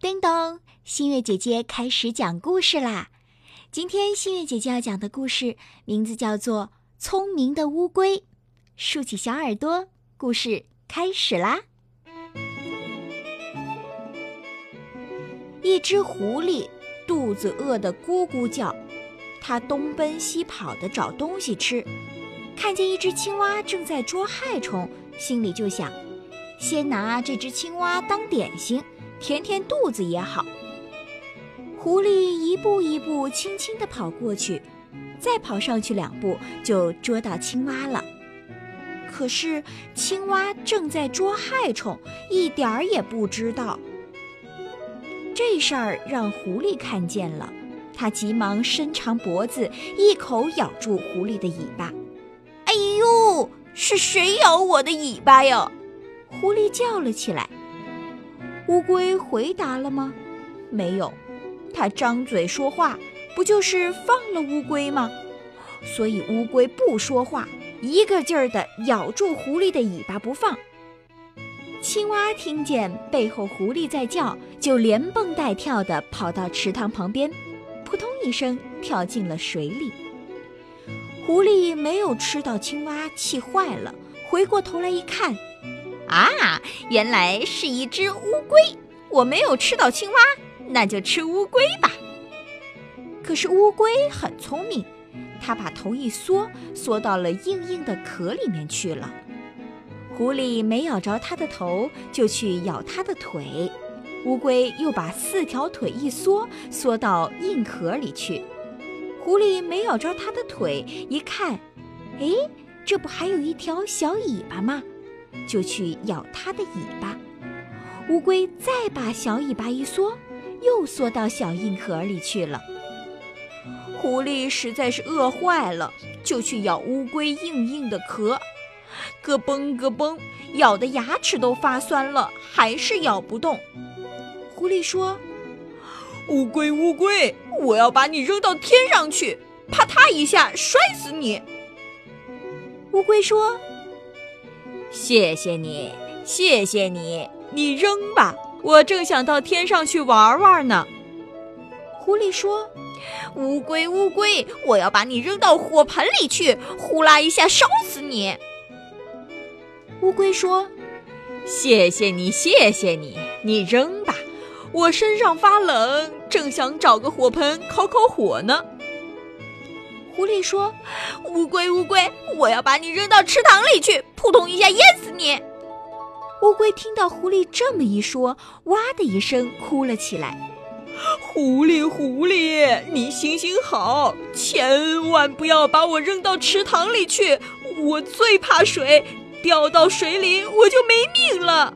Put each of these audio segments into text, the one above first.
叮咚，新月姐姐开始讲故事啦！今天新月姐姐要讲的故事名字叫做《聪明的乌龟》，竖起小耳朵，故事开始啦！一只狐狸肚子饿得咕咕叫，它东奔西跑的找东西吃，看见一只青蛙正在捉害虫，心里就想。先拿这只青蛙当点心，填填肚子也好。狐狸一步一步轻轻地跑过去，再跑上去两步就捉到青蛙了。可是青蛙正在捉害虫，一点儿也不知道。这事儿让狐狸看见了，它急忙伸长脖子，一口咬住狐狸的尾巴。“哎呦，是谁咬我的尾巴呀？”狐狸叫了起来。乌龟回答了吗？没有。它张嘴说话，不就是放了乌龟吗？所以乌龟不说话，一个劲儿地咬住狐狸的尾巴不放。青蛙听见背后狐狸在叫，就连蹦带跳地跑到池塘旁边，扑通一声跳进了水里。狐狸没有吃到青蛙，气坏了，回过头来一看。啊，原来是一只乌龟！我没有吃到青蛙，那就吃乌龟吧。可是乌龟很聪明，它把头一缩，缩到了硬硬的壳里面去了。狐狸没咬着它的头，就去咬它的腿。乌龟又把四条腿一缩，缩到硬壳里去。狐狸没咬着它的腿，一看，哎，这不还有一条小尾巴吗？就去咬它的尾巴，乌龟再把小尾巴一缩，又缩到小硬壳里去了。狐狸实在是饿坏了，就去咬乌龟硬硬的壳，咯嘣咯嘣，咬的牙齿都发酸了，还是咬不动。狐狸说：“乌龟乌龟，我要把你扔到天上去，啪嗒一下摔死你。”乌龟说。谢谢你，谢谢你，你扔吧，我正想到天上去玩玩呢。狐狸说：“乌龟，乌龟，我要把你扔到火盆里去，呼啦一下烧死你。”乌龟说：“谢谢你，谢谢你，你扔吧，我身上发冷，正想找个火盆烤烤火呢。”狐狸说：“乌龟，乌龟，我要把你扔到池塘里去，扑通一下淹死你。”乌龟听到狐狸这么一说，哇的一声哭了起来。狐狸，狐狸，你行行好，千万不要把我扔到池塘里去，我最怕水，掉到水里我就没命了。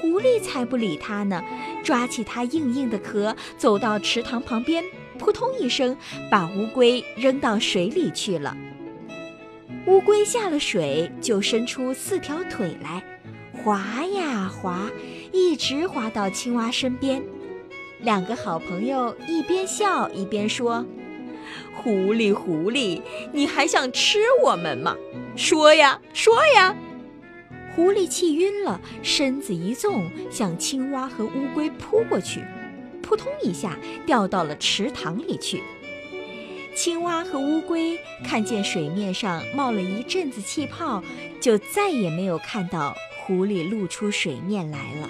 狐狸才不理他呢，抓起它硬硬的壳，走到池塘旁边。扑通一声，把乌龟扔到水里去了。乌龟下了水，就伸出四条腿来，滑呀滑，一直滑到青蛙身边。两个好朋友一边笑一边说：“狐狸，狐狸，你还想吃我们吗？说呀，说呀！”狐狸气晕了，身子一纵，向青蛙和乌龟扑过去。扑通一下掉到了池塘里去。青蛙和乌龟看见水面上冒了一阵子气泡，就再也没有看到狐狸露出水面来了。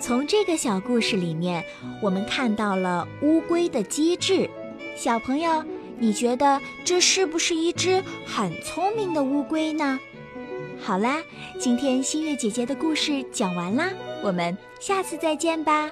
从这个小故事里面，我们看到了乌龟的机智。小朋友，你觉得这是不是一只很聪明的乌龟呢？好啦，今天新月姐姐的故事讲完啦，我们下次再见吧。